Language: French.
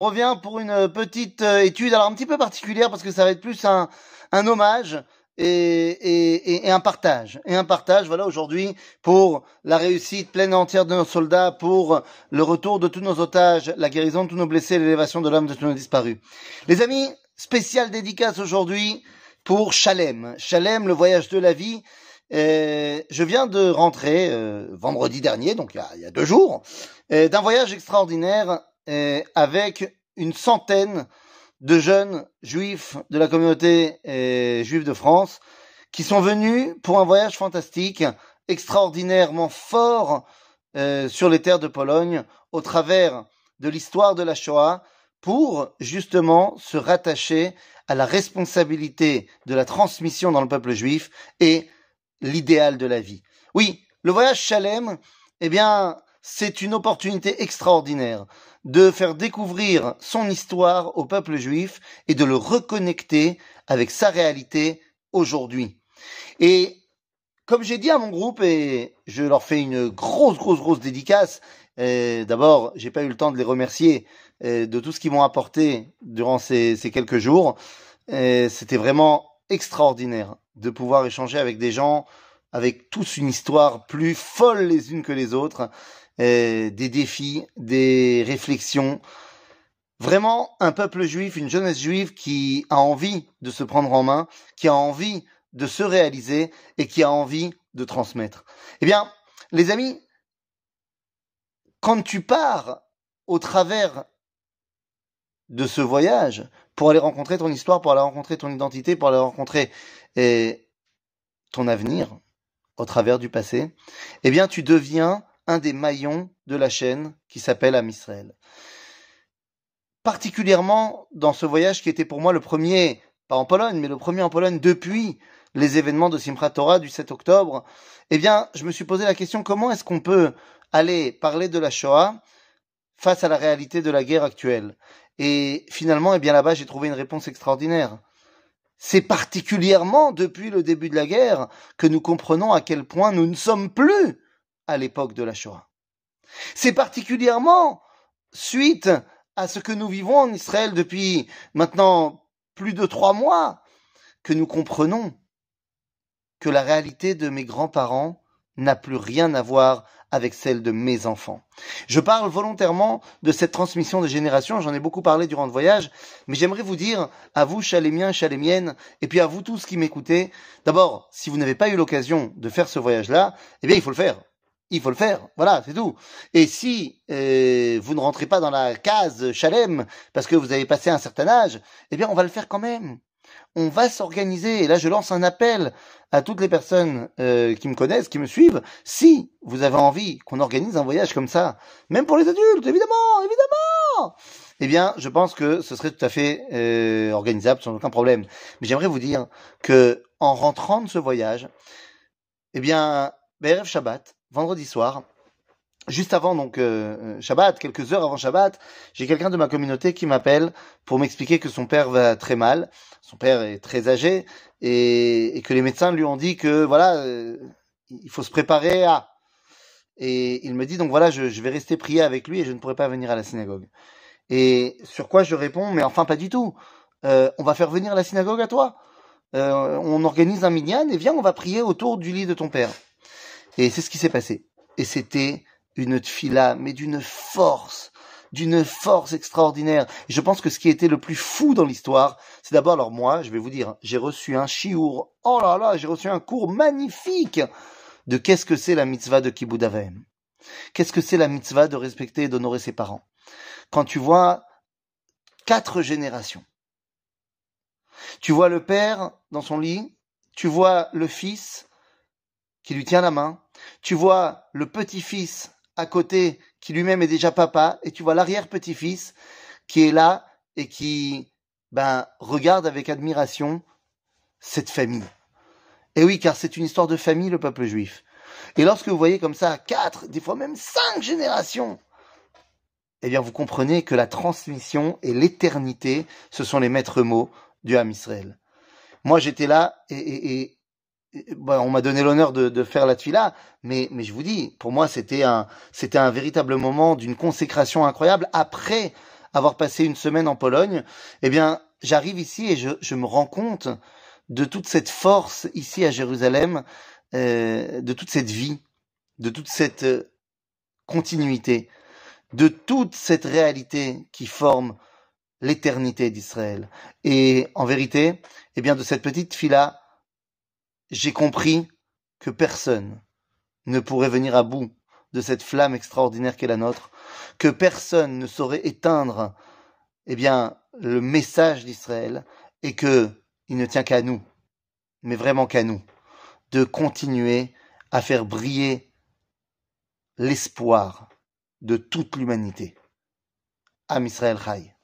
Revient pour une petite euh, étude, alors un petit peu particulière parce que ça va être plus un, un hommage et, et, et, un partage. Et un partage, voilà, aujourd'hui, pour la réussite pleine et entière de nos soldats, pour le retour de tous nos otages, la guérison de tous nos blessés, l'élévation de l'homme de tous nos disparus. Les amis, spécial dédicace aujourd'hui pour Chalem. Chalem, le voyage de la vie. Euh, je viens de rentrer euh, vendredi dernier, donc il y a, il y a deux jours, euh, d'un voyage extraordinaire euh, avec une centaine de jeunes juifs de la communauté euh, juive de France qui sont venus pour un voyage fantastique, extraordinairement fort euh, sur les terres de Pologne au travers de l'histoire de la Shoah pour justement se rattacher à la responsabilité de la transmission dans le peuple juif et l'idéal de la vie. Oui, le voyage Chalem, eh bien, c'est une opportunité extraordinaire de faire découvrir son histoire au peuple juif et de le reconnecter avec sa réalité aujourd'hui. Et comme j'ai dit à mon groupe, et je leur fais une grosse, grosse, grosse dédicace, d'abord, j'ai pas eu le temps de les remercier de tout ce qu'ils m'ont apporté durant ces, ces quelques jours. C'était vraiment extraordinaire de pouvoir échanger avec des gens avec tous une histoire plus folle les unes que les autres euh, des défis, des réflexions. Vraiment un peuple juif, une jeunesse juive qui a envie de se prendre en main, qui a envie de se réaliser et qui a envie de transmettre. Eh bien, les amis, quand tu pars au travers de ce voyage pour aller rencontrer ton histoire, pour aller rencontrer ton identité, pour aller rencontrer eh, ton avenir au travers du passé, eh bien, tu deviens un des maillons de la chaîne qui s'appelle Am Israël. Particulièrement dans ce voyage qui était pour moi le premier, pas en Pologne, mais le premier en Pologne depuis les événements de Simchat Torah du 7 octobre, eh bien, je me suis posé la question comment est-ce qu'on peut aller parler de la Shoah face à la réalité de la guerre actuelle? Et finalement, eh bien là-bas, j'ai trouvé une réponse extraordinaire. C'est particulièrement depuis le début de la guerre que nous comprenons à quel point nous ne sommes plus à l'époque de la Shoah. C'est particulièrement suite à ce que nous vivons en Israël depuis maintenant plus de trois mois que nous comprenons que la réalité de mes grands-parents n'a plus rien à voir avec celle de mes enfants. Je parle volontairement de cette transmission de génération, j'en ai beaucoup parlé durant le voyage, mais j'aimerais vous dire, à vous, chalémiens, chalémiennes, et puis à vous tous qui m'écoutez, d'abord, si vous n'avez pas eu l'occasion de faire ce voyage-là, eh bien, il faut le faire il faut le faire. Voilà, c'est tout. Et si euh, vous ne rentrez pas dans la case Chalem parce que vous avez passé un certain âge, eh bien, on va le faire quand même. On va s'organiser. Et là, je lance un appel à toutes les personnes euh, qui me connaissent, qui me suivent. Si vous avez envie qu'on organise un voyage comme ça, même pour les adultes, évidemment, évidemment, eh bien, je pense que ce serait tout à fait euh, organisable sans aucun problème. Mais j'aimerais vous dire que en rentrant de ce voyage, eh bien, BRF Shabbat, vendredi soir, juste avant donc euh, Shabbat, quelques heures avant Shabbat, j'ai quelqu'un de ma communauté qui m'appelle pour m'expliquer que son père va très mal, son père est très âgé et, que les médecins lui ont dit que voilà, euh, il faut se préparer à. Et il me dit donc voilà, je, vais rester prier avec lui et je ne pourrai pas venir à la synagogue. Et sur quoi je réponds mais enfin pas du tout. Euh, on va faire venir la synagogue à toi. on organise un minyan et viens, on va prier autour du lit de ton père. Et c'est ce qui s'est passé. Et c'était une tfila, mais d'une force, d'une force extraordinaire. Je pense que ce qui était le plus fou dans l'histoire, c'est d'abord, alors moi, je vais vous dire, j'ai reçu un chiour, oh là là, j'ai reçu un cours magnifique de qu'est-ce que c'est la mitzvah de Kibbutz. Qu'est-ce que c'est la mitzvah de respecter et d'honorer ses parents. Quand tu vois quatre générations, tu vois le père dans son lit, tu vois le fils qui lui tient la main, tu vois le petit-fils à côté qui lui-même est déjà papa, et tu vois l'arrière-petit-fils qui est là et qui ben, regarde avec admiration cette famille. Et oui, car c'est une histoire de famille, le peuple juif. Et lorsque vous voyez comme ça quatre, des fois même cinq générations, eh bien vous comprenez que la transmission et l'éternité, ce sont les maîtres mots du Ham Israël. Moi j'étais là et, et, et Bon, on m'a donné l'honneur de, de, faire la tefila, mais, mais je vous dis, pour moi, c'était un, c'était un véritable moment d'une consécration incroyable après avoir passé une semaine en Pologne, eh bien, j'arrive ici et je, je, me rends compte de toute cette force ici à Jérusalem, euh, de toute cette vie, de toute cette euh, continuité, de toute cette réalité qui forme l'éternité d'Israël. Et en vérité, eh bien, de cette petite fille-là, j'ai compris que personne ne pourrait venir à bout de cette flamme extraordinaire qu'est la nôtre, que personne ne saurait éteindre, eh bien, le message d'Israël, et que il ne tient qu'à nous, mais vraiment qu'à nous, de continuer à faire briller l'espoir de toute l'humanité. Am Israël Chai.